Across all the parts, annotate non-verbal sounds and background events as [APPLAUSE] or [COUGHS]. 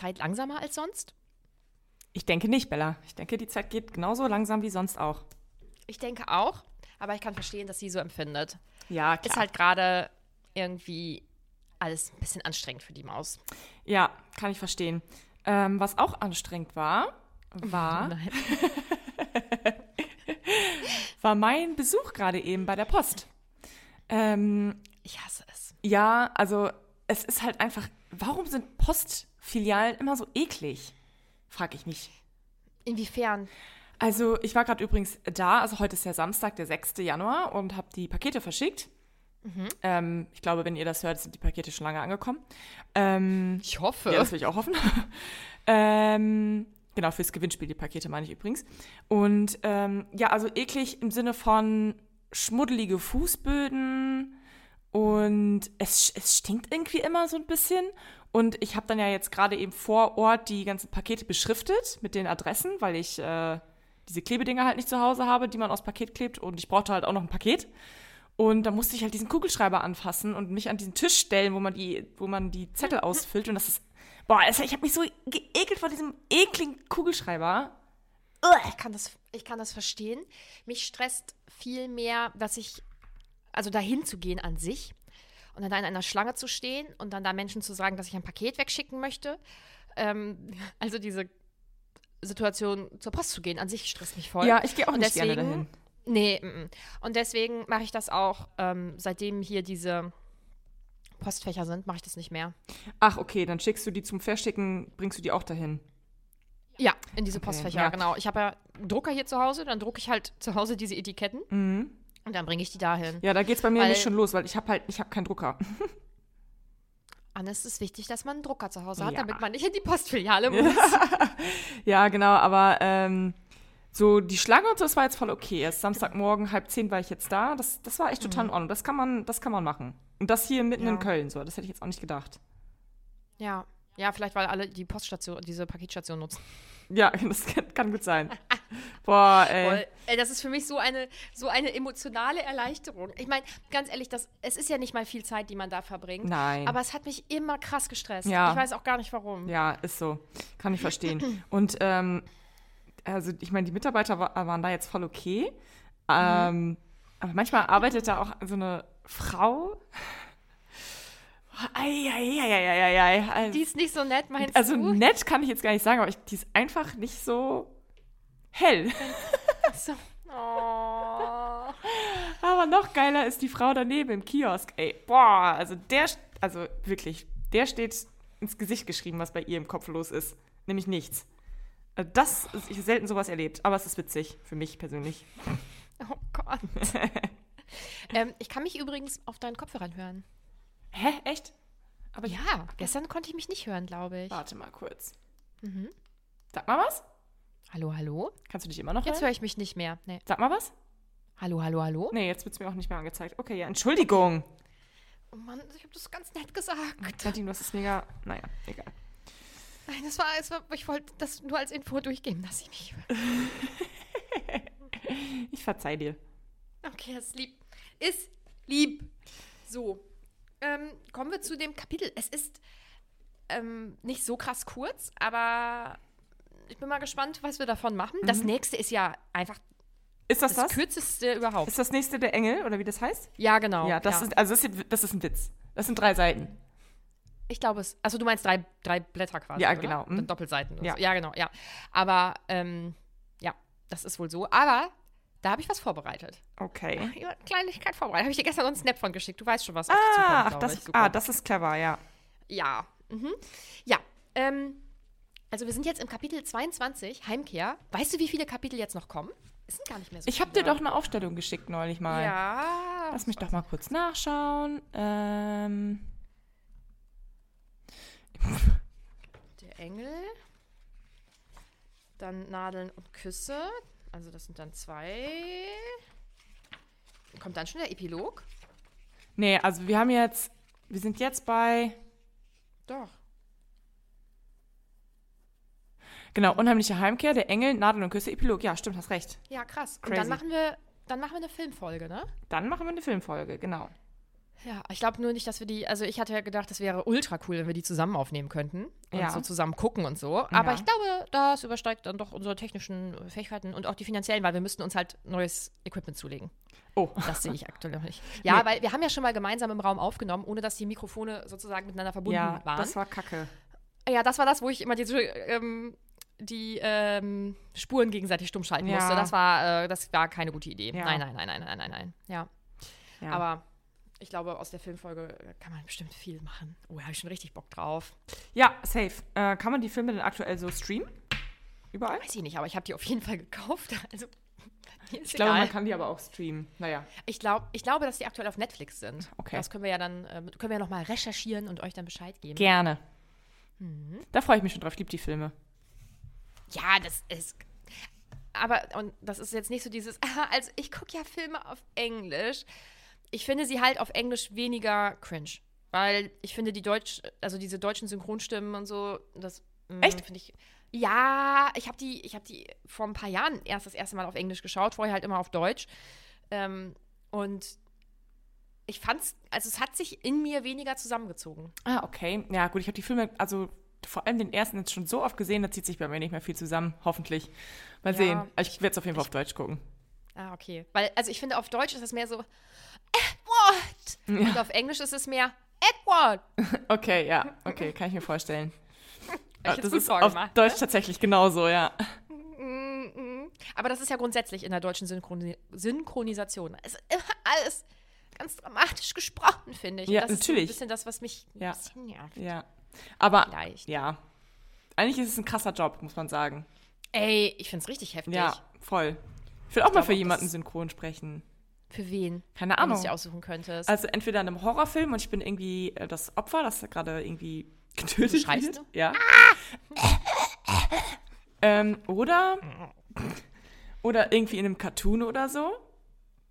Zeit langsamer als sonst? Ich denke nicht, Bella. Ich denke, die Zeit geht genauso langsam wie sonst auch. Ich denke auch, aber ich kann verstehen, dass sie so empfindet. Ja, klar. Ist halt gerade irgendwie alles ein bisschen anstrengend für die Maus. Ja, kann ich verstehen. Ähm, was auch anstrengend war, war, [LAUGHS] [LAUGHS] war mein Besuch gerade eben bei der Post. Ähm, Ich hasse es. ja, also es ist halt einfach, warum sind Postfilialen immer so eklig? Frag ich mich. Inwiefern? Also ich war gerade übrigens da, also heute ist ja Samstag, der 6. Januar und habe die Pakete verschickt. Ähm, ich glaube, wenn ihr das hört, sind die Pakete schon lange angekommen. Ähm, Ich hoffe. Ja, das will ich auch hoffen. [LAUGHS] ähm, genau, fürs Gewinnspiel die Pakete meine ich übrigens. Und ähm, ja, also eklig im Sinne von schmuddelige Fußböden und es, es stinkt irgendwie immer so ein bisschen. Und ich habe dann ja jetzt gerade eben vor Ort die ganzen Pakete beschriftet mit den Adressen, weil ich äh, diese Klebedinger halt nicht zu Hause habe, die man aufs Paket klebt. Und ich brauchte halt auch noch ein Paket. Und da musste ich halt diesen Kugelschreiber anfassen und mich an diesen Tisch stellen, wo man die, wo man die Zettel ausfüllt. Und das ist, boah, es, ich habe mich so geekelt vor diesem ekligen Kugelschreiber. Ich kann, das, ich kann das verstehen. Mich stresst viel mehr, dass ich, also dahin zu gehen an sich und dann da in einer Schlange zu stehen und dann da Menschen zu sagen, dass ich ein Paket wegschicken möchte. Ähm, [LAUGHS] also diese Situation, zur Post zu gehen, an sich stresst mich voll. Ja, ich gehe auch Und nicht gerne deswegen- dahin. Nee, mm, mm. und deswegen mache ich das auch, ähm, seitdem hier diese Postfächer sind, mache ich das nicht mehr. Ach, okay, dann schickst du die zum Verschicken, bringst du die auch dahin. Ja, in diese Okay, Postfächer, ja. genau. Ich habe ja einen Drucker hier zu Hause, dann drucke ich halt zu Hause diese Etiketten und dann bringe ich die dahin. Ja, da geht's bei mir Weil- nicht schon los, weil ich habe halt, ich habe keinen Drucker. [LAUGHS] Anne, es ist wichtig, dass man einen Drucker zu Hause hat, Ja. damit man nicht in die Postfiliale [LAUGHS] muss. ja, genau, aber ähm, so die Schlange und so, das war jetzt voll okay. Erst Samstagmorgen, halb zehn war ich jetzt da. Das, das war echt total in Ordnung. Das kann man, das kann man machen. Und das hier mitten Mhm. Ja. in Köln, so, das hätte ich jetzt auch nicht gedacht. Ja. Ja, vielleicht, weil alle die Poststation, diese Paketstation nutzen. Ja, [LAUGHS] das kann, kann gut sein. [LAUGHS] Boah, ey. Voll. Das ist für mich so eine, so eine emotionale Erleichterung. Ich meine, ganz ehrlich, das, es ist ja nicht mal viel Zeit, die man da verbringt. Nein. Aber es hat mich immer krass gestresst. Ja. Ich weiß auch gar nicht warum. Ja, ist so. Kann ich verstehen. [CLEARS THROAT] Und ähm, also ich meine, die Mitarbeiter wa waren da jetzt voll okay. Ähm, aber manchmal arbeitet da auch so eine Frau. Eieieiei. Also, Die ist nicht so nett, meinst also du? nett kann ich jetzt gar nicht sagen, aber ich, die ist einfach nicht so hell. So. Oh. Aber noch geiler ist die Frau daneben im Kiosk. Ey, boah, also der, also wirklich, der steht ins Gesicht geschrieben, was bei ihr im Kopf los ist. Nämlich nichts. Äh, Das, ist- ich habe selten sowas erlebt, aber es ist witzig, für mich persönlich. Oh Gott. [LAUGHS] ähm, ich kann mich übrigens auf deinen Kopfhörern hören. Hä, echt? Aber ich, Ja, gestern konnte ich mich nicht hören, glaube ich. warte mal kurz. Mhm. Sag mal was? Hallo, hallo? Kannst du dich immer noch Jetzt hören? höre ich mich nicht mehr. Nee. Sag mal was? Hallo, hallo, hallo? Nee, jetzt wird es mir auch nicht mehr angezeigt. Okay, ja, Entschuldigung. Oh Mann, ich habe das ganz nett gesagt. Nadine, das ist mega, naja, egal. Nein, das war, das war ich wollte das nur als Info durchgeben, dass ich mich [LAUGHS] Ich verzeih dir. Okay, das ist lieb. Ist lieb. So, ähm, kommen wir zu dem Kapitel. Es ist ähm, nicht so krass kurz, aber ich bin mal gespannt, was wir davon machen. Das nächste ist ja einfach Ist das das, das? kürzeste überhaupt. Ist das nächste der Engel oder wie das heißt? ja, genau. ja, das ist also das ist, das ist ein Witz. Das sind drei Seiten. Ich glaube es. Also du meinst drei, drei Blätter quasi. Ja, oder? genau, hm. Doppelseiten. Ja. So. ja, genau, ja. Aber ähm, ja, das ist wohl so. Aber da habe ich was vorbereitet. Okay. Eine Kleinigkeit vorbereitet. Habe ich dir gestern noch einen Snap von geschickt. Du weißt schon, was Ah, zukommt, ach, das, ich. ah, das ist clever, ja. Ja. Mhm. Ja. Ähm, also wir sind jetzt im Kapitel 22, Heimkehr. Weißt du, wie viele Kapitel jetzt noch kommen? Es sind gar nicht mehr so Ich habe dir doch eine Aufstellung geschickt neulich mal. Ja. Lass mich doch mal kurz nachschauen. Ähm, Der Engel. Dann Nadeln und Küsse. Also das sind dann zwei. Kommt dann schon der Epilog? nee, also wir haben jetzt, wir sind jetzt bei, Doch. Genau, unheimliche Heimkehr, der Engel, Nadel und Küsse, Epilog. Ja, stimmt, hast recht. Ja, krass. Und Crazy. dann machen wir, dann machen wir eine Filmfolge, ne? Dann machen wir eine Filmfolge, genau. Ja, ich glaube nur nicht, dass wir die, also ich hatte ja gedacht, das wäre ultra cool, wenn wir die zusammen aufnehmen könnten und Ja. so zusammen gucken und so. Aber Ja. ich glaube, das übersteigt dann doch unsere technischen Fähigkeiten und auch die finanziellen, weil wir müssten uns halt neues Equipment zulegen. Oh, Das sehe ich aktuell noch nicht. [LAUGHS] Ja, Nee. weil wir haben ja schon mal gemeinsam im Raum aufgenommen, ohne dass die Mikrofone sozusagen miteinander verbunden ja, waren. das war kacke. ja, das war das, wo ich immer diese, ähm, die ähm, Spuren gegenseitig stumm schalten Ja. musste. Das war, äh, das war keine gute Idee. Ja. Nein, nein, nein, nein, nein, nein, nein. Ja. Ja. Aber ich glaube, aus der Filmfolge kann man bestimmt viel machen. Oh, da habe ich schon richtig Bock drauf. ja, safe. Äh, kann man die Filme denn aktuell so streamen? Überall? Weiß ich nicht, aber ich habe die auf jeden Fall gekauft. [LAUGHS] Also, Ich glaube, egal. man kann die aber auch streamen. Naja. ich, glaub, ich glaube, dass die aktuell auf Netflix sind. Okay. Das können wir ja dann, äh, können wir ja nochmal recherchieren und euch dann Bescheid geben. Gerne. Mhm. Da freue ich mich schon drauf. Ich liebe die Filme. Ja, das ist. Aber, und das ist jetzt nicht so dieses, [LAUGHS] also ich gucke ja Filme auf Englisch. Ich finde sie halt auf Englisch weniger cringe. Weil ich finde die Deutsch, also diese deutschen Synchronstimmen und so, das mm, Echt? finde ich. Ja, ich habe die, ich habe die vor ein paar Jahren erst das erste Mal auf Englisch geschaut, vorher halt immer auf Deutsch. Ähm, und ich fand's, also es hat sich in mir weniger zusammengezogen. Ah, okay. Ja, gut, ich habe die Filme, also vor allem den ersten jetzt schon so oft gesehen, da zieht sich bei mir nicht mehr viel zusammen, hoffentlich. Mal Ja, sehen. Ich werde es auf jeden Fall auf Deutsch gucken. Ah, okay. Weil, also ich finde, auf Deutsch ist es mehr so Edward. Und auf Englisch ist es mehr Edward. [LAUGHS] Okay, ja, okay, kann ich mir vorstellen. [LAUGHS] Ich das ist auf vorgemacht, Deutsch tatsächlich genauso, ja. Aber das ist ja grundsätzlich in der deutschen Synchroni Synchronisation. Es ist immer alles ganz dramatisch gesprochen, finde ich. Ja, das natürlich. ist so ein bisschen das, was mich ein Ja. bisschen nervt. Ja. Aber, Vielleicht. ja. Eigentlich ist es ein krasser Job, muss man sagen. Ey, ich finde es richtig heftig. Ja, voll. Ich will auch mal für jemanden synchron sprechen. Für wen? Keine Wenn du Ahnung. es dir aussuchen könntest. Also entweder in einem Horrorfilm und ich bin irgendwie äh, das Opfer, das gerade irgendwie [LAUGHS] getötet schreist wird. du? Ja. ähm, oder oder irgendwie in einem Cartoon oder so.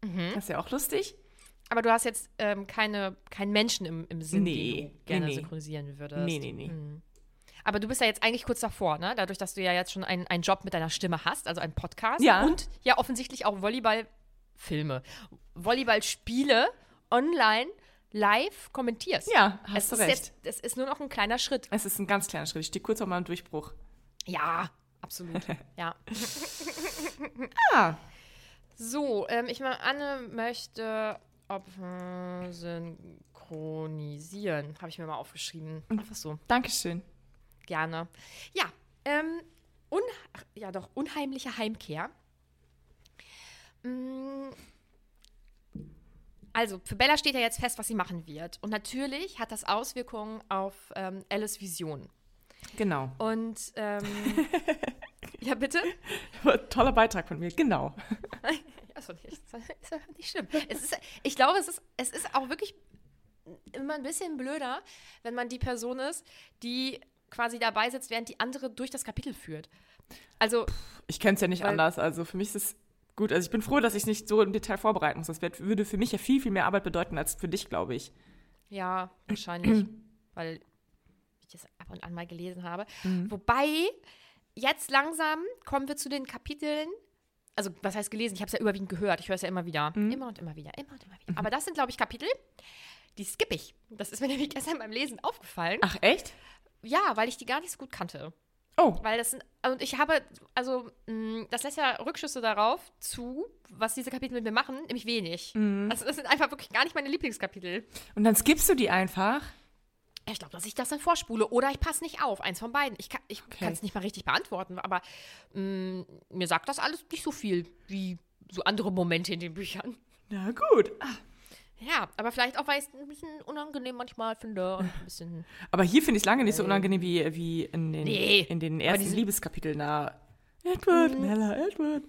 Mhm. Das ist ja auch lustig. Aber du hast jetzt ähm, keine, keinen Menschen im, im Sinn, Nee, den du gerne nee, synchronisieren würdest. Nee, nee, nee. Aber du bist ja jetzt eigentlich kurz davor, ne? Dadurch, dass du ja jetzt schon einen, einen Job mit deiner Stimme hast, also einen Podcast. Ja. Und ja offensichtlich auch Volleyballfilme. Volleyballspiele online live kommentierst. Ja, es hast du ist recht. Jetzt, es ist nur noch ein kleiner Schritt. Es ist ein ganz kleiner Schritt. Ich stehe kurz vor meinem Durchbruch. Ja, absolut. [LAUGHS] ja. Ah, So, ähm, ich meine, Anne möchte Opfer synchronisieren. Habe ich mir mal aufgeschrieben. Einfach so. Dankeschön. Gerne. Ja, ähm, un ja doch, unheimliche Heimkehr. Mm, Also, für Bella steht ja jetzt fest, was sie machen wird. Und natürlich hat das Auswirkungen auf ähm, Alice Vision. Genau. Und, ähm, [LAUGHS] ja, bitte? Toller Beitrag von mir. Genau. [LAUGHS] Achso, nicht, ist ja nicht schlimm. Es ist, ich glaube, es ist, es ist auch wirklich immer ein bisschen blöder, wenn man die Person ist, die quasi dabei sitzt, während die andere durch das Kapitel führt. Also, Ich kenne es ja nicht Weil- anders. Also für mich ist es gut. Also ich bin froh, dass ich nicht so im Detail vorbereiten muss. Das wär, würde für mich ja viel, viel mehr Arbeit bedeuten als für dich, glaube ich. ja, wahrscheinlich, [CLEARS THROAT] weil ich das ab und an mal gelesen habe. Wobei, jetzt langsam kommen wir zu den Kapiteln, also was heißt gelesen? Ich habe es ja überwiegend gehört. Ich höre es ja immer wieder. Immer und immer wieder, immer und immer wieder. Aber das sind, glaube ich, Kapitel, die skippe ich. Das ist mir [LAUGHS] nämlich gestern beim Lesen aufgefallen. Ach, echt? Ja, weil ich die gar nicht so gut kannte. Oh. Weil das sind, und ich habe, also, mh, das lässt ja Rückschlüsse darauf zu, was diese Kapitel mit mir machen, nämlich wenig. Also, das sind einfach wirklich gar nicht meine Lieblingskapitel. Und dann skippst du die einfach? Ich glaube, dass ich das dann vorspule oder ich passe nicht auf. Eins von beiden. Ich kann es Okay. nicht mal richtig beantworten, aber mh, mir sagt das alles nicht so viel wie so andere Momente in den Büchern. Na gut. Ah, Ja, aber vielleicht auch, weil ich es ein bisschen unangenehm manchmal finde. [LAUGHS] Aber hier finde ich es lange nicht so unangenehm wie, wie in, den, Nee. in den ersten Liebeskapiteln. Na, Edward, Bella, Edward.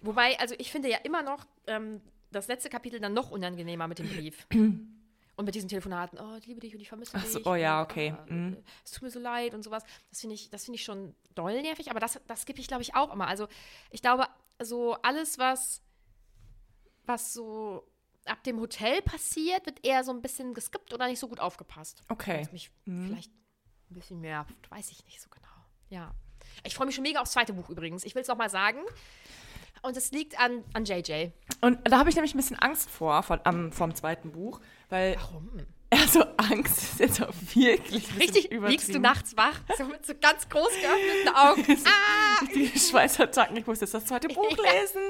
Wobei, also ich finde ja immer noch ähm, das letzte Kapitel dann noch unangenehmer mit dem Brief. [CLEARS THROAT] Und mit diesen Telefonaten, oh, ich liebe dich und ich vermisse Ach so, dich. oh ja, und, okay, ah, mhm. Es tut mir so leid und sowas. Das finde ich, das finde ich schon doll nervig, aber das, das gebe ich, glaube ich, auch immer. Also ich glaube, so alles, was, was so ab dem Hotel passiert, wird eher so ein bisschen geskippt oder nicht so gut aufgepasst. Okay. Was mich vielleicht ein bisschen nervt, weiß ich nicht so genau. Ja. Ich freue mich schon mega aufs zweite Buch übrigens. Ich will es noch mal sagen. Und es liegt an, an JJ. Und da habe ich nämlich ein bisschen Angst vor, von, am, vom zweiten Buch, weil. Warum? [LAUGHS] Also Angst ist jetzt auch wirklich Richtig, liegst du nachts wach, so mit so ganz groß geöffneten Augen. [LAUGHS] ah! Die Schweißattacken, ich muss jetzt das zweite Buch [LAUGHS] lesen.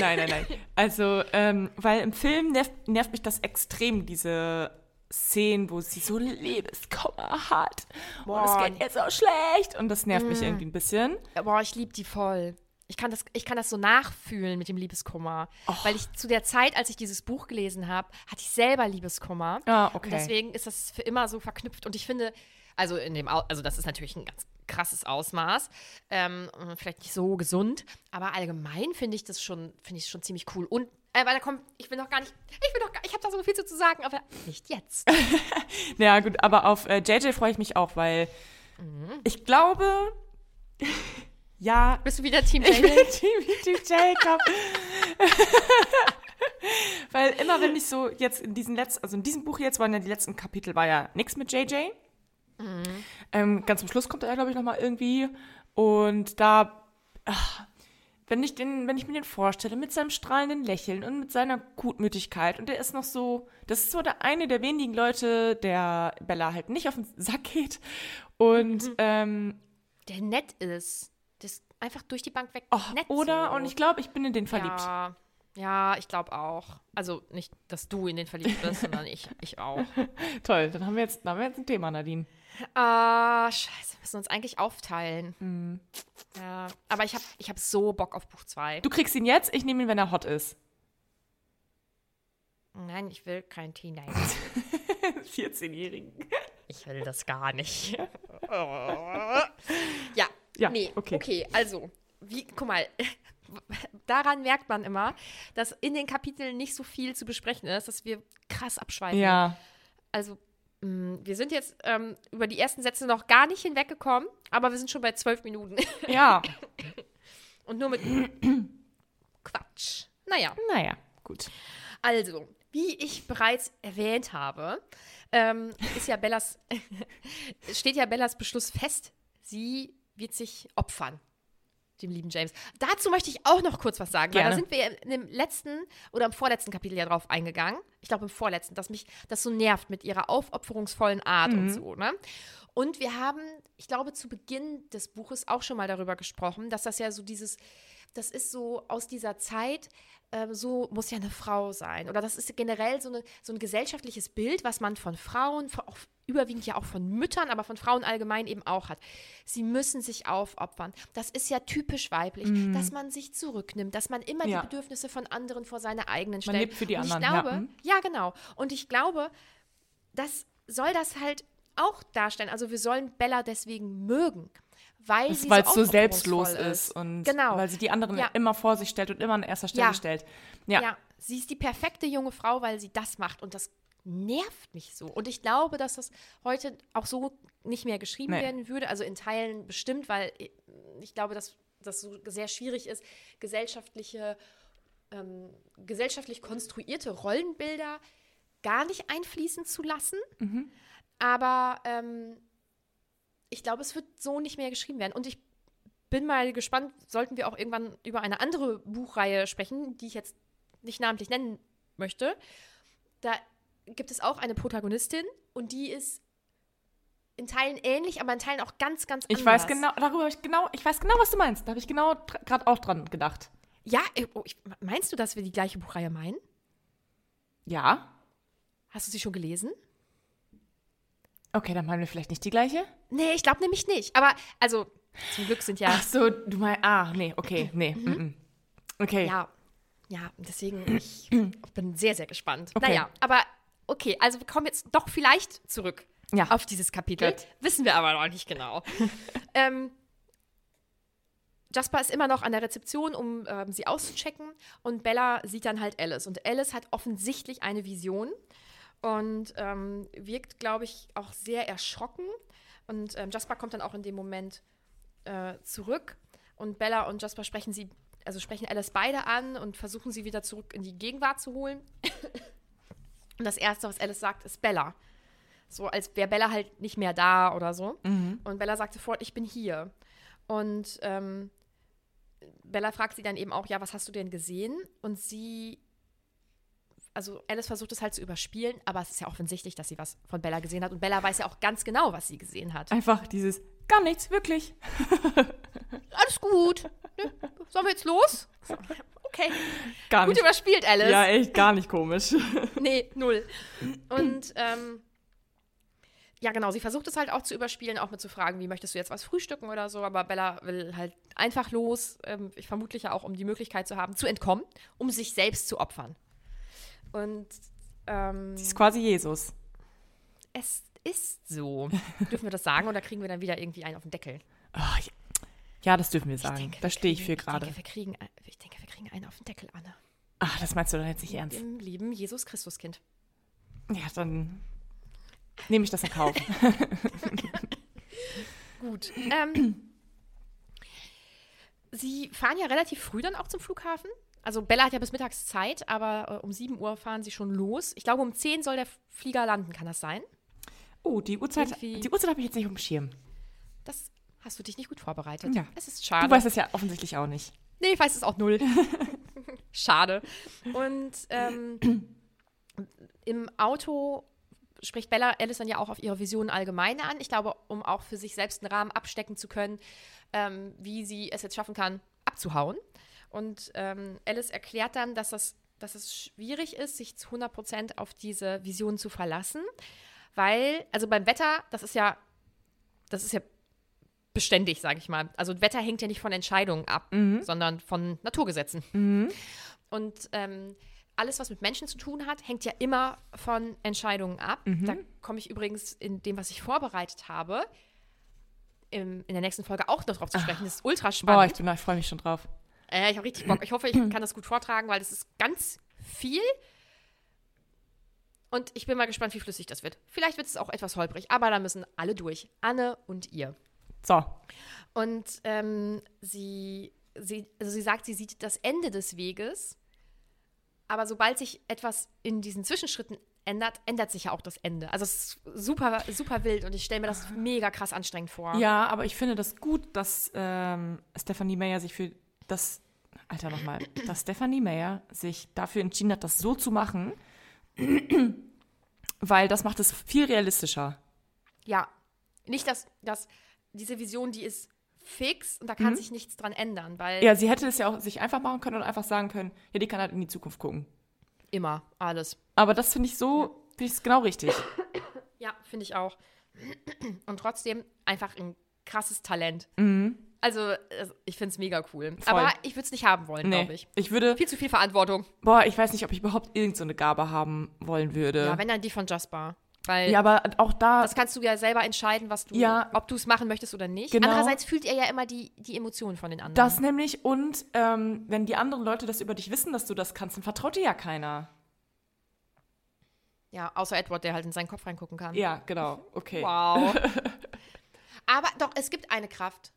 nein, nein, nein. Also, ähm, weil im Film nervt, nervt mich das extrem, diese Szenen, wo sie so Liebeskummer hat. Und es Boah. geht ihr so schlecht. Und das nervt Mm. mich irgendwie ein bisschen. Boah, ich liebe die voll. Ich kann, das, ich kann das so nachfühlen mit dem Liebeskummer. Oh. Weil ich zu der Zeit, als ich dieses Buch gelesen habe, hatte ich selber Liebeskummer. Ah, okay. Und deswegen ist das für immer so verknüpft. Und ich finde, also in dem, also das ist natürlich ein ganz krasses Ausmaß, ähm, vielleicht nicht so gesund, aber allgemein finde ich das schon, finde ich schon ziemlich cool. Und äh, weil da kommt, ich will noch gar nicht, ich will noch, gar, ich habe da so viel zu, zu sagen, aber nicht jetzt. [LAUGHS] Ja, gut, aber auf äh, JJ freue ich mich auch, weil Mhm. ich glaube, ja, Bist du wieder Team ich bin? Team, Team Jacob. [LAUGHS] weil immer wenn ich so jetzt in diesen letzten, also in diesem Buch jetzt waren ja die letzten Kapitel, war ja nichts mit JJ. Ähm, ganz zum Schluss kommt er, glaube ich, nochmal irgendwie. Und da, ach, wenn ich, den, wenn ich mir den vorstelle, mit seinem strahlenden Lächeln und mit seiner Gutmütigkeit, und der ist noch so, das ist so der eine der wenigen Leute, der Bella halt nicht auf den Sack geht. Und, ähm, Der nett ist. Einfach durch die Bank weg oh, nett oder, so. und ich glaube, ich bin in den verliebt. Ja, ja, ich glaube auch. Also nicht, dass du in den verliebt bist, [LAUGHS] sondern ich, ich auch. [LAUGHS] Toll, dann haben wir jetzt, haben wir jetzt ein Thema, Nadine. Ah, scheiße, wir müssen uns eigentlich aufteilen. Ja, aber ich habe ich hab so Bock auf Buch 2. Du kriegst ihn jetzt, ich nehme ihn, wenn er hot ist. Nein, ich will kein Teenager. [LAUGHS] 14-Jährigen. Ich will das gar nicht. ja, Ja, nee, okay. okay. also, wie, guck mal, [LAUGHS] daran merkt man immer, dass in den Kapiteln nicht so viel zu besprechen ist, dass wir krass abschweifen. Ja. Also, mh, wir sind jetzt ähm, über die ersten Sätze noch gar nicht hinweggekommen, aber wir sind schon bei zwölf Minuten. [LAUGHS] Ja. Und nur mit Quatsch. Naja, naja, gut. also, wie ich bereits erwähnt habe, ähm, ist ja Bellas, [LAUGHS] steht ja Bellas Beschluss fest. Sie wird sich opfern, dem lieben James. Dazu möchte ich auch noch kurz was sagen, weil Gerne. da sind wir in dem letzten oder im vorletzten Kapitel ja drauf eingegangen. Ich glaube im vorletzten, dass mich das so nervt mit ihrer aufopferungsvollen Art und so, ne? Und wir haben, ich glaube, zu Beginn des Buches auch schon mal darüber gesprochen, dass das ja so dieses, das ist so aus dieser Zeit, ähm, so muss ja eine Frau sein. Oder das ist generell so, eine, so ein gesellschaftliches Bild, was man von Frauen, von, auch überwiegend ja auch von Müttern, aber von Frauen allgemein eben auch hat. Sie müssen sich aufopfern. Das ist ja typisch weiblich, dass man sich zurücknimmt, dass man immer. Ja. die Bedürfnisse von anderen vor seine eigenen Man stellt. lebt für die Und ich anderen, ja. glaube, Mhm. ja, genau. Und ich glaube, das soll das halt auch darstellen. Also wir sollen Bella deswegen mögen, weil es so aufopferungsvoll selbstlos ist und genau. weil sie die anderen Ja. immer vor sich stellt und immer an erster Stelle Ja. stellt. Ja. Ja. sie ist die perfekte junge Frau, weil sie das macht und das nervt mich so. Und ich glaube, dass das heute auch so nicht mehr geschrieben Nee. werden würde. Also in Teilen bestimmt, weil ich glaube, dass das so sehr schwierig ist, gesellschaftliche, ähm, gesellschaftlich konstruierte Rollenbilder gar nicht einfließen zu lassen. Aber ähm, ich glaube, es wird so nicht mehr geschrieben werden. Und ich bin mal gespannt, sollten wir auch irgendwann über eine andere Buchreihe sprechen, die ich jetzt nicht namentlich nennen möchte. Da gibt es auch eine Protagonistin und die ist in Teilen ähnlich, aber in Teilen auch ganz, ganz anders. Ich weiß genau, darüber ich genau, ich weiß genau, was du meinst. Da habe ich genau gerade auch dran gedacht. Ja, äh, oh, ich, meinst du, dass wir die gleiche Buchreihe meinen? Ja. Hast du sie schon gelesen? Okay, dann meinen wir vielleicht nicht die gleiche? Nee, ich glaube nämlich nicht. Aber, also, zum Glück sind ja. Ach so, du meinst, ah, nee, okay, nee. Mm -mm. Okay. Ja, ja, deswegen, [CLEARS THROAT] ich bin sehr, sehr gespannt. Okay. Naja, aber okay, also wir kommen jetzt doch vielleicht zurück Ja. auf dieses Kapitel. Gut. Wissen wir aber noch nicht genau. [LAUGHS] ähm, Jasper ist immer noch an der Rezeption, um ähm, sie auszuchecken. Und Bella sieht dann halt Alice. Und Alice hat offensichtlich eine Vision und ähm, wirkt, glaube ich, auch sehr erschrocken. Und ähm, Jasper kommt dann auch in dem Moment äh, zurück. Und Bella und Jasper sprechen sie, also sprechen Alice beide an und versuchen sie wieder zurück in die Gegenwart zu holen. und das Erste, was Alice sagt, ist Bella. So als wäre Bella halt nicht mehr da oder so. Und Bella sagt sofort, ich bin hier. Und ähm, Bella fragt sie dann eben auch, ja, was hast du denn gesehen? Und sie, also Alice versucht es halt zu überspielen, aber es ist ja offensichtlich, dass sie was von Bella gesehen hat. Und Bella weiß ja auch ganz genau, was sie gesehen hat. Einfach dieses, gar nichts, wirklich. [LAUGHS] Alles gut. Ne? Sollen wir jetzt los? Okay. Gar Gut nicht. überspielt, Alice. Ja, echt gar nicht komisch. [LAUGHS] Nee, null. Und ähm, ja, genau, sie versucht es halt auch zu überspielen, auch mit zu fragen, wie möchtest du jetzt was frühstücken oder so, aber Bella will halt einfach los, ähm, ich vermutlich ja auch, um die Möglichkeit zu haben, zu entkommen, um sich selbst zu opfern. Und ähm, Sie ist quasi Jesus. es ist so. Dürfen wir das sagen oder kriegen wir dann wieder irgendwie einen auf den Deckel? Oh, ja. ja, das dürfen wir sagen. denke, da stehe ich für gerade. Ich denke, wir kriegen, ein- ich denke, wir kriegen einen auf den Deckel, Anne. Ach, das meinst du doch jetzt nicht ernst. Im lieben Jesus Christuskind. Ja, dann nehme ich das in Kauf. [LAUGHS] Gut. Ähm, sie fahren ja relativ früh dann auch zum Flughafen. Also Bella hat ja bis mittags Zeit, aber äh, um 7 Uhr fahren sie schon los. Ich glaube, um 10 soll der Flieger landen, kann das sein? Oh, die Uhrzeit, Irgendwie- die Uhrzeit habe ich jetzt nicht auf dem Schirm. Das hast du dich nicht gut vorbereitet. Ja. Es ist schade. Du weißt es ja offensichtlich auch nicht. Nee, ich weiß es auch null. [LAUGHS] [LAUGHS] Schade. Und ähm, [CLEARS THROAT] im Auto spricht Bella Alice dann ja auch auf ihre Visionen allgemein an. Ich glaube, um auch für sich selbst einen Rahmen abstecken zu können, ähm, wie sie es jetzt schaffen kann, abzuhauen. Und ähm, Alice erklärt dann, dass, das, dass es schwierig ist, sich zu 100% auf diese Visionen zu verlassen. Weil, also beim Wetter, das ist ja, das ist ja beständig, sage ich mal. Also Wetter hängt ja nicht von Entscheidungen ab, sondern von Naturgesetzen. Und ähm, alles, was mit Menschen zu tun hat, hängt ja immer von Entscheidungen ab. Da komme ich übrigens in dem, was ich vorbereitet habe, im, in der nächsten Folge auch noch drauf zu sprechen. Das ist ultra Boah, spannend. ich, bin- ich freue mich schon drauf. Äh, ich habe richtig Bock. Ich hoffe, ich kann das gut vortragen, weil das ist ganz viel. Und ich bin mal gespannt, wie flüssig das wird. Vielleicht wird es auch etwas holprig, aber da müssen alle durch. Anne und ihr. So. Und ähm, sie, sie, also sie sagt, sie sieht das Ende des Weges, aber sobald sich etwas in diesen Zwischenschritten ändert, ändert sich ja auch das Ende. Also es ist super, super wild und ich stelle mir das mega krass anstrengend vor. Ja, aber ich finde das gut, dass ähm, Stephanie Meyer sich für das, Alter nochmal, dass Stephanie Meyer sich dafür entschieden hat, das so zu machen, weil das macht es viel realistischer. Ja. Nicht, dass, dass diese Vision, die ist fix und da kann sich nichts dran ändern, weil Ja, sie hätte es ja auch sich einfach machen können und einfach sagen können, ja, die kann halt in die Zukunft gucken. immer alles. Aber das finde ich so, finde ich es genau richtig. Ja, finde ich auch. Und trotzdem einfach ein krasses Talent. Also, also, ich finde es mega cool. Voll. Aber ich würde es nicht haben wollen, Nee, glaube ich. ich würde, Viel zu viel Verantwortung. boah, ich weiß nicht, ob ich überhaupt irgend so Gabe haben wollen würde. Ja, wenn dann die von Jasper. Weil Ja, aber auch da, das kannst du ja selber entscheiden, was du, Ja. ob du es machen möchtest oder nicht. Genau. Andererseits fühlt er ja immer die, die Emotionen von den anderen. das nämlich und ähm, wenn die anderen Leute das über dich wissen, dass du das kannst, dann vertraut dir ja keiner. ja, außer Edward, der halt in seinen Kopf reingucken kann. Ja, genau, okay. Wow. [LAUGHS] Aber doch, es gibt eine Kraft.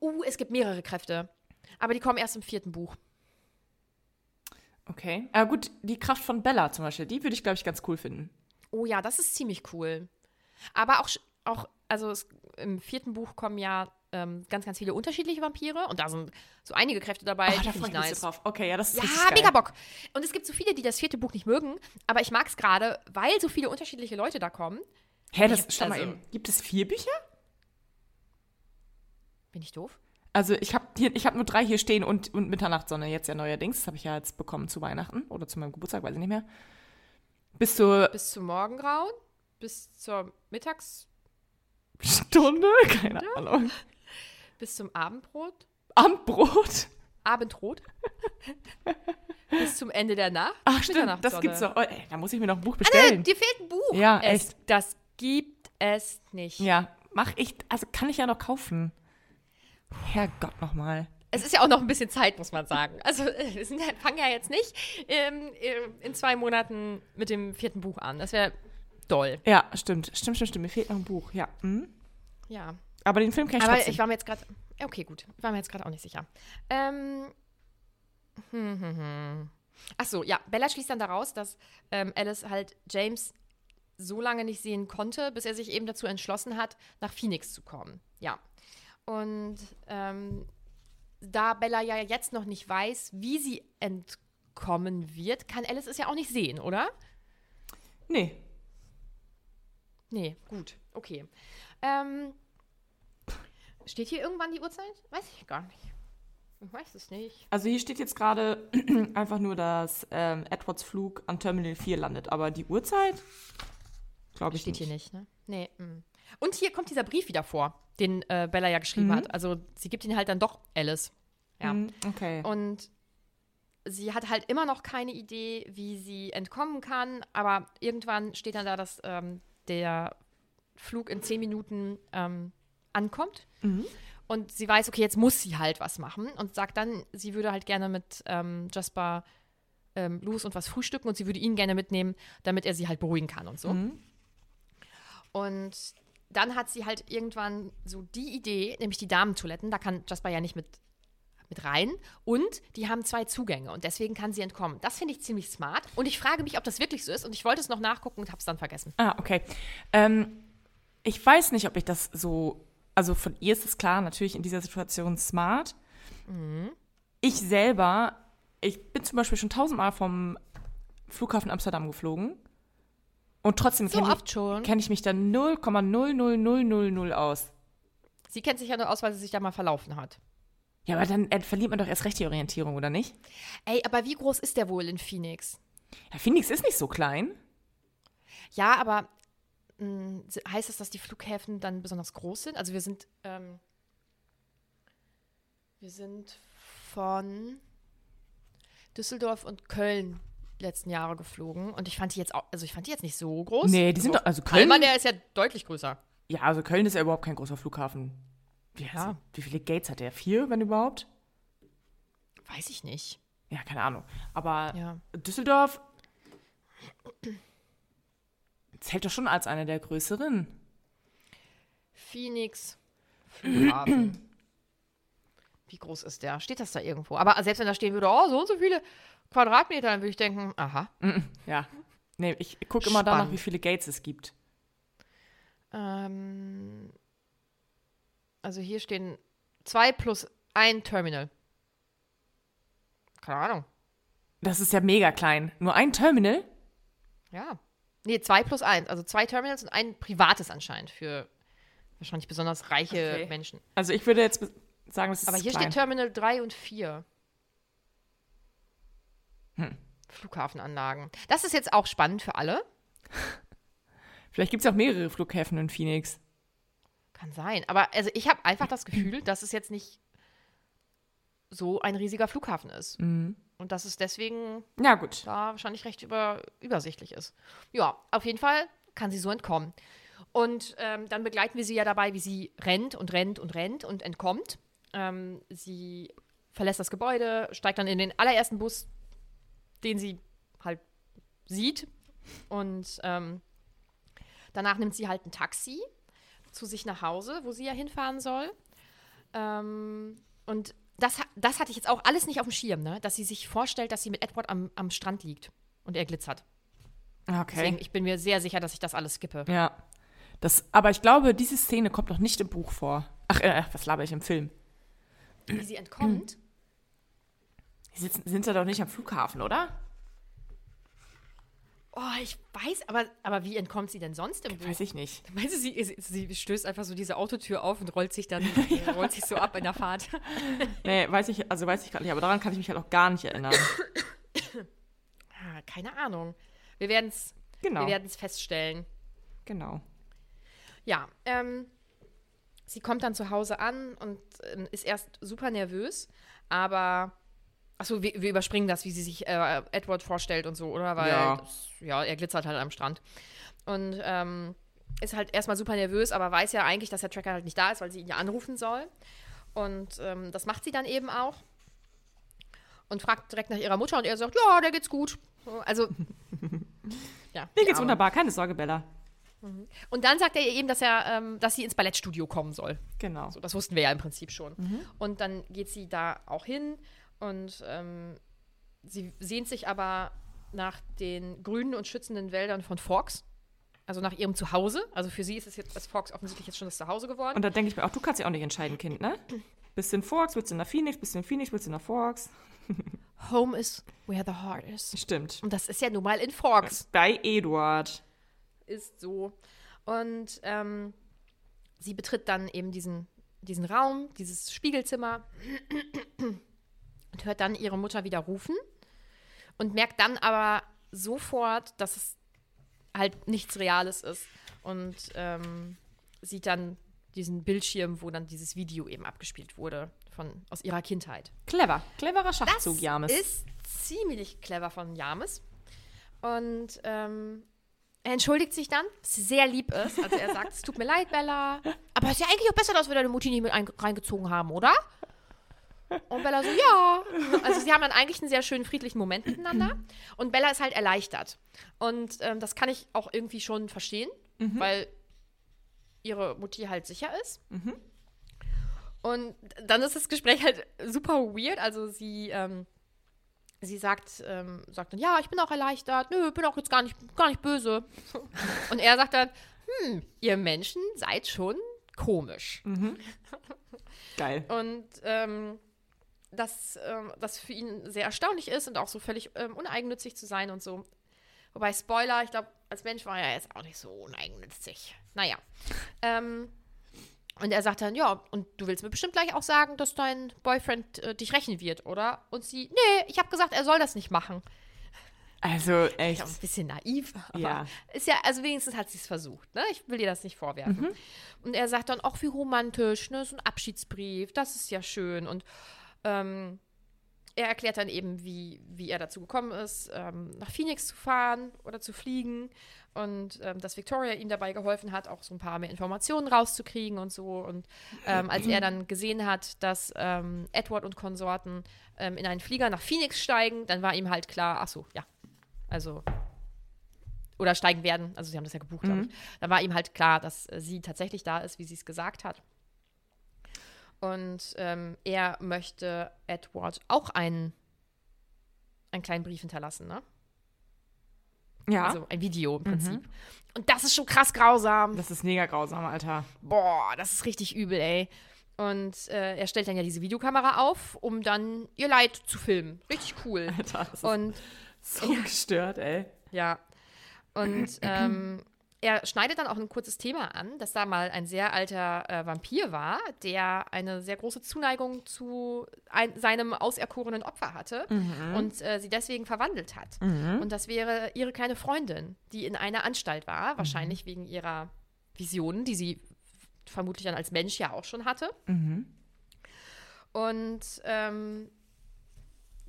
Uh, es gibt mehrere Kräfte. Aber die kommen erst im vierten Buch. Okay. Ja, gut, die Kraft von Bella zum Beispiel, die würde ich, glaube ich, ganz cool finden. Oh ja, das ist ziemlich cool. Aber auch, auch also es, im vierten Buch kommen ja ähm, ganz, ganz viele unterschiedliche Vampire und da sind so einige Kräfte dabei, Oh, da freue ich mich nice. so drauf. Okay, ja, das ist Ja, geil. mega Bock. Und es gibt so viele, die das vierte Buch nicht mögen, aber ich mag es gerade, weil so viele unterschiedliche Leute da kommen. Hä, das, Ich- schau mal also- eben. Gibt es vier Bücher? Bin ich doof? Also ich habe habe nur drei hier stehen und, und Mitternachtssonne jetzt ja neuerdings. Das habe ich ja jetzt bekommen zu Weihnachten oder zu meinem Geburtstag, weiß ich nicht mehr. Bis zur Bis zum Morgengrauen, bis zur Mittags, Stunde, [LAUGHS] keine Ahnung. bis zum Abendbrot, Abendbrot. Abendrot, [LAUGHS] bis zum Ende der Nacht. Ach stimmt, das gibt's doch. Oh, ey, da muss ich mir noch ein Buch bestellen. dir fehlt ein Buch. Ja, es, echt. Das gibt es nicht. ja, mach ich, also kann ich ja noch kaufen. Herrgott nochmal. Es ist ja auch noch ein bisschen Zeit, muss man sagen. Also äh, wir sind, ja- fangen ja jetzt nicht ähm, äh, in zwei Monaten mit dem vierten Buch an. Das wäre doll. Ja, stimmt, stimmt, stimmt, stimmt. Mir fehlt noch ein Buch, ja. Hm? Ja. Aber den Film kann ich Aber trotzdem. ich war mir jetzt gerade. Okay, gut. Ich war mir jetzt gerade auch nicht sicher. Ähm. Hm, hm, hm. Ach so, ja. Bella schließt dann daraus, dass ähm, Alice halt James so lange nicht sehen konnte, bis er sich eben dazu entschlossen hat, nach Phoenix zu kommen. Ja. Und ähm, da Bella ja jetzt noch nicht weiß, wie sie entkommen wird, kann Alice es ja auch nicht sehen, oder? nee. Nee, gut. Okay. Ähm, steht hier irgendwann die Uhrzeit? Weiß ich gar nicht. Ich weiß es nicht. Also hier steht jetzt gerade [CLEARS THROAT] einfach nur, dass ähm, Edwards Flug an Terminal 4 landet. Aber die Uhrzeit? Glaube ich Steht nicht. hier nicht, ne? Nee. mm. Und hier kommt dieser Brief wieder vor, den äh, Bella ja geschrieben hat. Also sie gibt ihn halt dann doch Alice. Ja. Hm, okay. Und sie hat halt immer noch keine Idee, wie sie entkommen kann. Aber irgendwann steht dann da, dass ähm, der Flug in zehn Minuten ähm, ankommt. Und sie weiß, okay, jetzt muss sie halt was machen. Und sagt dann, sie würde halt gerne mit ähm, Jasper ähm, los und was frühstücken. Und sie würde ihn gerne mitnehmen, damit er sie halt beruhigen kann und so. Und dann hat sie halt irgendwann so die Idee, nämlich die Damentoiletten. Da kann Jasper ja nicht mit mit rein und die haben zwei Zugänge und deswegen kann sie entkommen. Das finde ich ziemlich smart und ich frage mich, ob das wirklich so ist und ich wollte es noch nachgucken und habe es dann vergessen. Ah, okay. Ähm, ich weiß nicht, ob ich das so. Also von ihr ist es klar, natürlich in dieser Situation smart. Mhm. Ich selber, ich bin zum Beispiel schon tausendmal vom Flughafen Amsterdam geflogen. Und trotzdem So kenne ich, kenn ich mich da 0,00000 aus. Sie kennt sich ja nur aus, weil sie sich da mal verlaufen hat. Ja, aber dann äh, verliert man doch erst recht die Orientierung, oder nicht? Ey, aber wie groß ist der wohl in Phoenix? Ja, Phoenix ist nicht so klein. Ja, aber mh, se- heißt das, dass die Flughäfen dann besonders groß sind? Also wir sind, ähm, wir sind von Düsseldorf und Köln letzten Jahre geflogen und ich fand die jetzt auch, also ich fand die jetzt nicht so groß. Nee, die sind doch, also Köln. Kalmar, der ist ja deutlich größer. Ja, also Köln ist ja überhaupt kein großer Flughafen. Wie, Ja. Wie viele Gates hat der? Vier, wenn überhaupt? Weiß ich nicht. Ja, keine Ahnung. Aber Ja. Düsseldorf zählt doch schon als einer der größeren. Phoenix Flughafen. [CLEARS THROAT] Wie groß ist der? Steht das da irgendwo? Aber selbst wenn da stehen würde, oh, so und so viele Quadratmeter, dann würde ich denken, aha. Ja. Nee, ich gucke immer danach, Spannend. wie viele Gates es gibt. Ähm, also hier stehen zwei plus ein Terminal. Keine Ahnung. Das ist ja mega klein. Nur ein Terminal? Ja. Nee, zwei plus eins. Also zwei Terminals und ein privates anscheinend für wahrscheinlich besonders reiche Okay. Menschen. Also ich würde jetzt sagen, das ist Aber hier klein. steht Terminal 3 und 4. Hm. Flughafenanlagen. Das ist jetzt auch spannend für alle. [LAUGHS] Vielleicht gibt es ja auch mehrere Flughäfen in Phoenix. Kann sein. Aber also ich habe einfach das Gefühl, [CLEARS THROAT] dass es jetzt nicht so ein riesiger Flughafen ist. Mhm. Und dass es deswegen Ja, gut. da wahrscheinlich recht über, übersichtlich ist. Ja, auf jeden Fall kann sie so entkommen. Und ähm, dann begleiten wir sie ja dabei, wie sie rennt und rennt und rennt und entkommt. Ähm, sie verlässt das Gebäude, steigt dann in den allerersten Bus, den sie halt sieht. Und ähm, danach nimmt sie halt ein Taxi zu sich nach Hause, wo sie ja hinfahren soll. Ähm, und das, das hatte ich jetzt auch alles nicht auf dem Schirm, ne? dass sie sich vorstellt, dass sie mit Edward am, am Strand liegt und er glitzert. Okay. Deswegen, ich bin mir sehr sicher, dass ich das alles skippe. Ja. Das, aber ich glaube, diese Szene kommt noch nicht im Buch vor. Ach, äh, was laber ich im Film? Wie sie entkommt. Die sitzen, sind sie doch nicht am Flughafen, oder? Oh, ich weiß, aber, aber wie entkommt sie denn sonst im Buch? Weiß ich nicht. [LAUGHS] Meinst du, sie, sie stößt einfach so diese Autotür auf und rollt sich dann [LAUGHS] rollt sich so ab in der Fahrt? [LAUGHS] Nee, weiß ich, also weiß ich gerade nicht, aber daran kann ich mich halt auch gar nicht erinnern. [COUGHS] Ah, keine Ahnung. Wir werden es Genau. wir feststellen. Genau. Ja, ähm, sie kommt dann zu Hause an und ähm, ist erst super nervös, aber achso, wir, wir überspringen das, wie sie sich äh, Edward vorstellt und so, oder? Weil Ja. Das, ja, er glitzert halt am Strand. Und ähm, ist halt erstmal super nervös, aber weiß ja eigentlich, dass der Tracker halt nicht da ist, weil sie ihn ja anrufen soll. Und ähm, das macht sie dann eben auch. Und fragt direkt nach ihrer Mutter und er sagt, ja, der geht's gut. Also, [LAUGHS] ja. Mir geht's Arme. wunderbar, keine Sorge, Bella. Und dann sagt er ihr eben, dass er, ähm, dass sie ins Ballettstudio kommen soll. Genau. So, das wussten wir ja im Prinzip schon. Und dann geht sie da auch hin und ähm, sie sehnt sich aber nach den grünen und schützenden Wäldern von Forks. Also nach ihrem Zuhause. Also für sie ist es jetzt, ist Forks offensichtlich jetzt schon das Zuhause geworden. Und da denke ich mir auch, du kannst ja auch nicht entscheiden, Kind, ne? Bist du in Forks, willst du nach Phoenix, bist du in Phoenix, willst du nach Forks? [LAUGHS] Home is where the heart is. Stimmt. Und das ist ja nun mal in Forks. Bei Eduard. ist so. Und ähm, sie betritt dann eben diesen, diesen Raum, dieses Spiegelzimmer und hört dann ihre Mutter wieder rufen und merkt dann aber sofort, dass es halt nichts Reales ist und ähm, sieht dann diesen Bildschirm, wo dann dieses Video eben abgespielt wurde von, aus ihrer Kindheit. Clever. Cleverer Schachzug, Das James. ist ziemlich clever von James. Und ähm, er entschuldigt sich dann, was sehr lieb ist. Also er sagt, es tut mir leid, Bella. Aber es ist ja eigentlich auch besser, dass wir deine Mutti nicht mit ein- reingezogen haben, oder? Und Bella so, ja. Also sie haben dann eigentlich einen sehr schönen friedlichen Moment miteinander. Und Bella ist halt erleichtert. Und ähm, das kann ich auch irgendwie schon verstehen, weil ihre Mutti halt sicher ist. Und dann ist das Gespräch halt super weird. Also sie, ähm, sie sagt, ähm, sagt dann, ja, ich bin auch erleichtert. Nö, bin auch jetzt gar nicht, gar nicht böse. [LAUGHS] Und er sagt dann, hm, ihr Menschen seid schon komisch. Geil. Und ähm, dass ähm, das für ihn sehr erstaunlich ist und auch so völlig ähm, uneigennützig zu sein und so. Wobei, Spoiler, ich glaube, als Mensch war er jetzt auch nicht so uneigennützig. Naja. Ähm, und er sagt dann, ja, und du willst mir bestimmt gleich auch sagen, dass dein Boyfriend äh, dich rächen wird, oder? Und sie, nee, ich habe gesagt, er soll das nicht machen. Also, echt. ja ein bisschen naiv, [LAUGHS] aber Ja. ist ja, also wenigstens hat sie es versucht, ne? Ich will ihr das nicht vorwerfen. Und er sagt dann, ach, wie romantisch, ne? So ein Abschiedsbrief, das ist ja schön. Und ähm, er erklärt dann eben, wie, wie er dazu gekommen ist, ähm, nach Phoenix zu fahren oder zu fliegen. Und ähm, dass Victoria ihm dabei geholfen hat, auch so ein paar mehr Informationen rauszukriegen und so. Und ähm, als er dann gesehen hat, dass ähm, Edward und Konsorten ähm, in einen Flieger nach Phoenix steigen, dann war ihm halt klar, ach so, ja, also oder steigen werden, also sie haben das ja gebucht, glaube ich. Dann war ihm halt klar, dass äh, sie tatsächlich da ist, wie sie es gesagt hat. Und ähm, er möchte Edward auch einen, einen kleinen Brief hinterlassen, ne? Ja. Also ein Video im Prinzip. Und das ist schon krass grausam. das ist mega grausam, Alter. Boah, das ist richtig übel, ey. Und äh, er stellt dann ja diese Videokamera auf, um dann ihr Leid zu filmen. Richtig cool. Alter, das ist Und so gestört, ey. Ja. Und [CLEARS THROAT] ähm, er schneidet dann auch ein kurzes Thema an, dass da mal ein sehr alter äh, Vampir war, der eine sehr große Zuneigung zu ein, seinem auserkorenen Opfer hatte und äh, sie deswegen verwandelt hat. Und das wäre ihre kleine Freundin, die in einer Anstalt war, wahrscheinlich wegen ihrer Visionen, die sie vermutlich dann als Mensch ja auch schon hatte. Und ähm,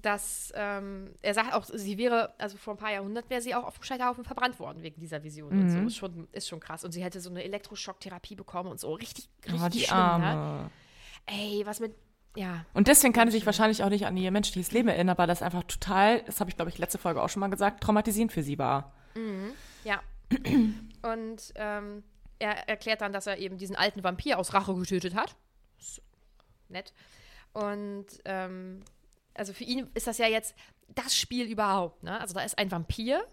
dass ähm, er sagt auch, sie wäre, also vor ein paar Jahrhunderten wäre sie auch auf dem Scheiterhaufen verbrannt worden wegen dieser Vision und so. Ist schon, ist schon krass. Und sie hätte so eine Elektroschocktherapie bekommen und so. Richtig, richtig Oh, die schlimm, Ne? Arme. Ey, was mit, ja. Und deswegen kann sie sich wahrscheinlich auch nicht an ihr menschliches Leben erinnern, weil das einfach total, das habe ich glaube ich letzte Folge auch schon mal gesagt, traumatisierend für sie war. Ja. [CLEARS THROAT] Und ähm, er erklärt dann, dass er eben diesen alten Vampir aus Rache getötet hat. Ist nett. Und ähm, also für ihn ist das ja jetzt das Spiel überhaupt. Ne? Also da ist ein Vampir,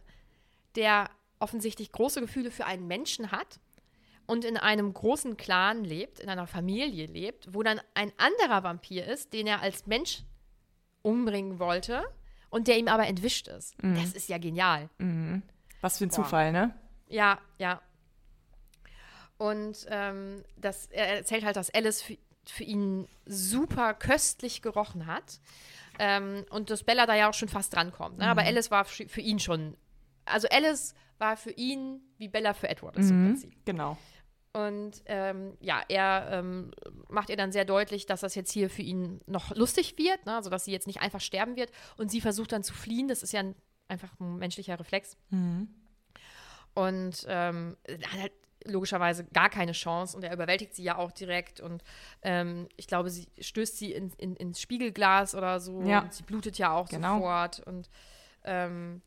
der offensichtlich große Gefühle für einen Menschen hat und in einem großen Clan lebt, in einer Familie lebt, wo dann ein anderer Vampir ist, den er als Mensch umbringen wollte und der ihm aber entwischt ist. Das ist ja genial. Was für ein Zufall, ne? Ja, ja. Und ähm, das, er erzählt halt, dass Alice für, für ihn super köstlich gerochen hat. Ähm, und dass Bella da ja auch schon fast drankommt. Ne? Aber Alice war für, ihn schon. Also Alice war für ihn, wie Bella für Edward ist im Prinzip. Genau. Und ähm, ja, er ähm, macht ihr dann sehr deutlich, dass das jetzt hier für ihn noch lustig wird, ne? also dass sie jetzt nicht einfach sterben wird. Und sie versucht dann zu fliehen. Das ist ja ein, einfach ein menschlicher Reflex. Und ähm, hat halt logischerweise gar keine Chance und er überwältigt sie ja auch direkt und ähm, ich glaube, sie stößt sie in, in, ins Spiegelglas oder so Ja. und sie blutet ja auch Genau. sofort und ähm,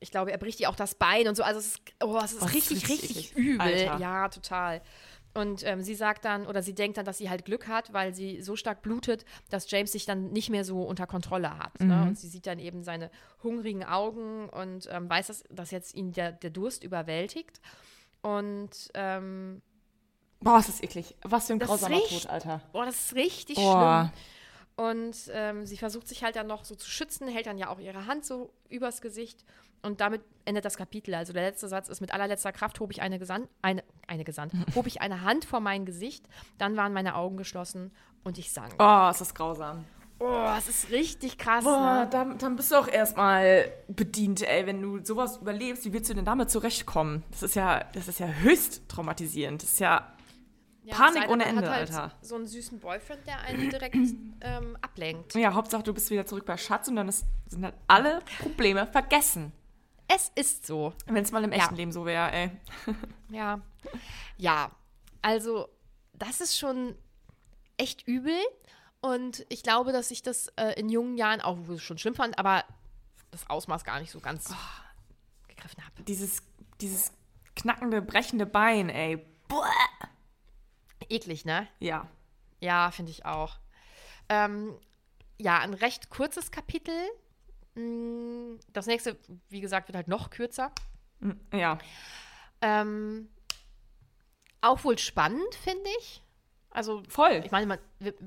ich glaube, er bricht ihr auch das Bein und so. Also es ist, oh, es ist Oh, richtig, richtig richtig übel. Alter. Ja, total. Und ähm, sie sagt dann, oder sie denkt dann, dass sie halt Glück hat, weil sie so stark blutet, dass James sich dann nicht mehr so unter Kontrolle hat. Ne? Mhm. Und sie sieht dann eben seine hungrigen Augen und ähm, weiß, dass, dass jetzt ihn der, der Durst überwältigt. Und ähm, Boah, ist das eklig. Was für ein grausamer Tod, Alter. boah, das ist richtig Boah. schlimm. Und ähm, sie versucht sich halt dann noch so zu schützen, hält dann ja auch ihre Hand so übers Gesicht. Und damit endet das Kapitel. Also der letzte Satz ist, mit allerletzter Kraft hob ich eine gesandt, eine, eine gesandt, [LAUGHS] hob ich eine Hand vor mein Gesicht, dann waren meine Augen geschlossen und ich sang. Oh, ist das grausam. Oh, es ist richtig krass, Boah, ne? dann, dann bist du auch erstmal bedient, ey. Wenn du sowas überlebst, wie willst du denn damit zurechtkommen? Das ist ja, das ist ja höchst traumatisierend. Das ist ja. Ja, Panik ohne Ende, halt Alter. So einen süßen Boyfriend, der einen direkt [CLEARS THROAT] ähm, ablenkt. Ja, Hauptsache, du bist wieder zurück bei Schatz und dann ist, sind halt alle Probleme vergessen. Es ist so. Wenn es mal im echten Ja. Leben so wäre, ey. [LAUGHS] Ja. Ja, also das ist schon echt übel. Und ich glaube, dass ich das äh, in jungen Jahren auch schon schlimm fand, aber das Ausmaß gar nicht so ganz gegriffen habe. Dieses, dieses knackende, brechende Bein, ey. Eklig, ne? Ja. Ja, finde ich auch. Ähm, ja, ein recht kurzes Kapitel. Mm, Das nächste, wie gesagt, wird halt noch kürzer. Ja. Ähm, auch wohl spannend, finde ich. Also Voll. Ich meine, man,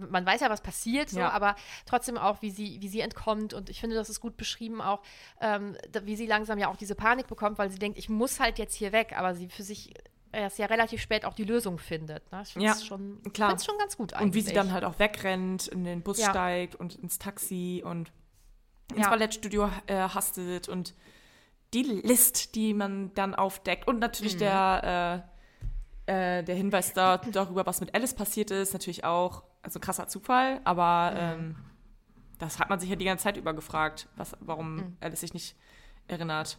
man weiß ja, was passiert, so, Ja. aber trotzdem auch, wie sie, wie sie entkommt. Und ich finde, das ist gut beschrieben, auch ähm, wie sie langsam ja auch diese Panik bekommt, weil sie denkt, ich muss halt jetzt hier weg, aber sie für sich erst ja relativ spät auch die Lösung findet. Ne? Ich finde Ja, es schon, klar. schon ganz gut eigentlich. Und wie sie dann halt auch wegrennt, in den Bus Ja. steigt und ins Taxi und ins Ja. Ballettstudio äh, hastet und die List, die man dann aufdeckt und Mhm. natürlich der, äh, äh, der Hinweis da, [LAUGHS] darüber, was mit Alice passiert ist, natürlich auch, also krasser Zufall, aber Mhm. ähm, das hat man sich ja die ganze Zeit über gefragt, was, warum Mhm. Alice sich nicht erinnert.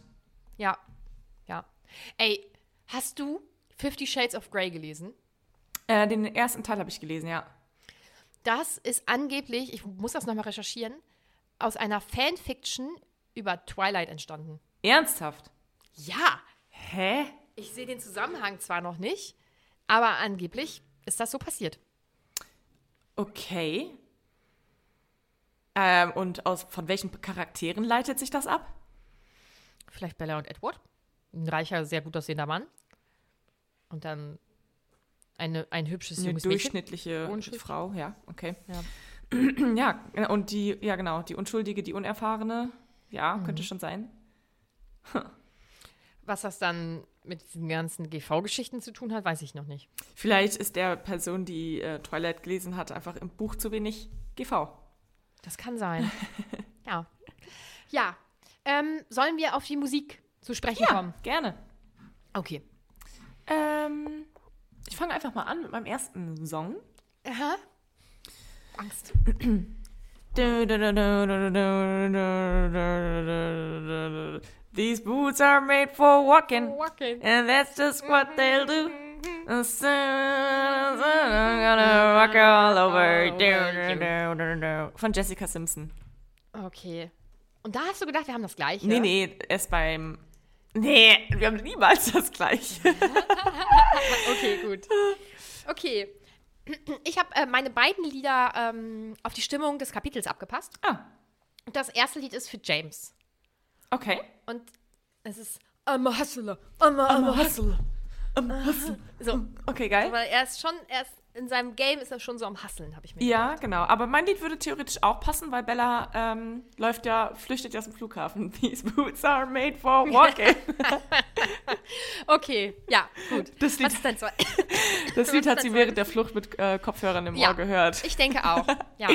Ja, ja. Ey, hast du Fifty Shades of Grey gelesen? Äh, den ersten Teil habe ich gelesen, ja. Das ist angeblich, ich muss das nochmal recherchieren, aus einer Fanfiction über Twilight entstanden. Ernsthaft? Ja, Hä? Ich sehe den Zusammenhang zwar noch nicht, aber angeblich ist das so passiert. Okay. Ähm, und aus, von welchen Charakteren leitet sich das ab? Vielleicht Bella und Edward. Ein reicher, sehr gut aussehender Mann. Und dann eine, ein hübsches Eine junges Mädchen. durchschnittliche Unschuldig. Frau, ja, okay. Ja. [CLEARS THROAT] Ja, und die, ja genau, die Unschuldige, die Unerfahrene, ja, Mhm. könnte schon sein. [LAUGHS] Was das dann mit diesen ganzen GV-Geschichten zu tun hat, weiß ich noch nicht. Vielleicht ist der Person, die äh, Twilight gelesen hat, einfach im Buch zu wenig GV. Das kann sein. [LAUGHS] ja. Ja. Ähm, sollen wir auf die Musik zu sprechen kommen? Gerne. Okay. Ähm, ich fange einfach mal an mit meinem ersten Song. Aha. Angst. These boots are made for walking, Walking. and that's just what they'll do. I'm gonna rock all over. Von Jessica Simpson. Okay. Und da hast du gedacht, wir haben das gleiche? Nee, nee, erst beim. Nee, wir haben niemals das gleiche. [LAUGHS] Okay, gut. Okay. Ich habe äh, meine beiden Lieder ähm, auf die Stimmung des Kapitels abgepasst. ah, Das erste Lied ist für James. okay. Und es ist I'm a hustler, I'm a, I'm a hustler. So, Okay, geil. aber er ist schon, er ist in seinem Game ist er schon so am Hasseln, habe ich mir Ja, genau. Aber mein Lied würde theoretisch auch passen, weil Bella ähm, läuft ja, flüchtet ja aus dem Flughafen. [LAUGHS] These boots are made for walking. [LAUGHS] Okay, ja, gut. Das Lied- Was ist denn so? [LAUGHS] Das Lied hat sie während der Flucht mit äh, Kopfhörern im Ja. Ohr gehört. Ich denke auch. Ja.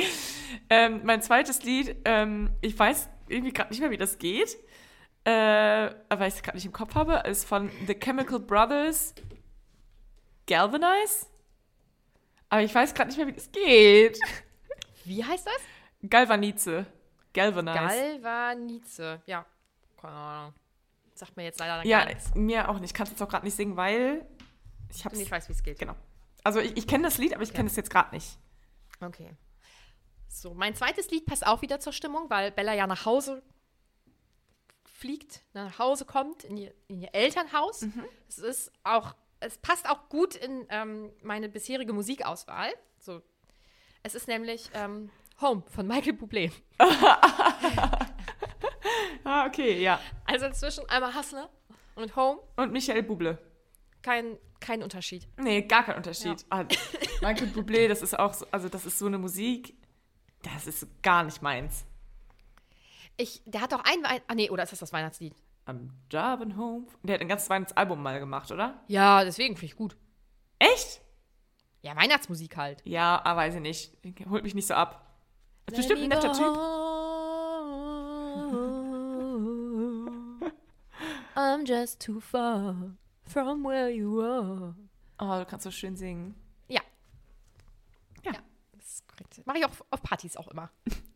Ähm, mein zweites Lied, ähm, ich weiß irgendwie gerade nicht mehr, wie das geht, äh, weil ich es gerade nicht im Kopf habe, ist von The Chemical Brothers Galvanize. Aber ich weiß gerade nicht mehr, wie das geht. Wie heißt das? Galvanize. Galvanize. Galvanize. Ja. Keine Ahnung. Sagt mir jetzt leider dann ja, gar nichts. mir auch nicht. Ich kann es jetzt auch gerade nicht singen, weil ich habe Und ich weiß, wie es geht. Genau. Also ich, ich kenne das Lied, aber ich kenne es jetzt gerade nicht. Okay. So, mein zweites Lied passt auch wieder zur Stimmung, weil Bella ja nach Hause fliegt, nach Hause kommt, in ihr, in ihr Elternhaus. Es ist auch, es passt auch gut in ähm, meine bisherige Musikauswahl. So, es ist nämlich ähm, Home von Michael Bublé. [LAUGHS] Ah, okay, ja. Also zwischen einmal Hustler und Home Und Michael Bublé. kein, kein Unterschied. Nee, gar kein Unterschied. Ah, Michael Bublé, das ist auch so, also das ist so eine Musik, das ist gar nicht meins. Ich, der hat auch ein, Wein ah nee, oder ist das das Weihnachtslied? Driving home. Der hat ein ganzes Weihnachtsalbum mal gemacht, oder? Ja, deswegen finde ich gut. Echt? Ja, Weihnachtsmusik halt. Ja, aber weiß ich nicht. Holt mich nicht so ab. Ist bestimmt ein netter Typ. I'm just too far from where you are. Oh, du kannst so schön singen. Ja. Ja. das ist korrekt. Mache ich auch auf Partys auch immer. [LAUGHS]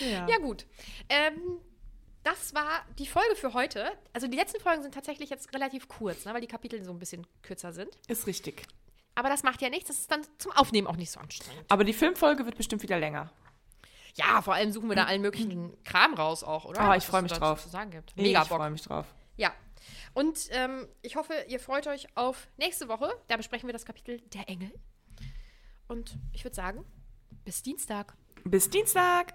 Ja. Ja, gut. Ähm, das war die Folge für heute. Also die letzten Folgen sind tatsächlich jetzt relativ kurz, ne, weil die Kapitel so ein bisschen kürzer sind. Ist richtig. Aber das macht ja nichts. Das ist dann zum Aufnehmen auch nicht so anstrengend. Aber die Filmfolge wird bestimmt wieder länger. Ja, vor allem suchen wir da allen möglichen Kram raus auch, oder? Ah, ich Was freu es mich drauf. Zu sagen gibt. Mega ich Bock. freue mich drauf. Ja. Und ähm, ich hoffe, ihr freut euch auf nächste Woche. Da besprechen wir das Kapitel Der Engel. Und ich würde sagen, bis Dienstag. Bis Dienstag.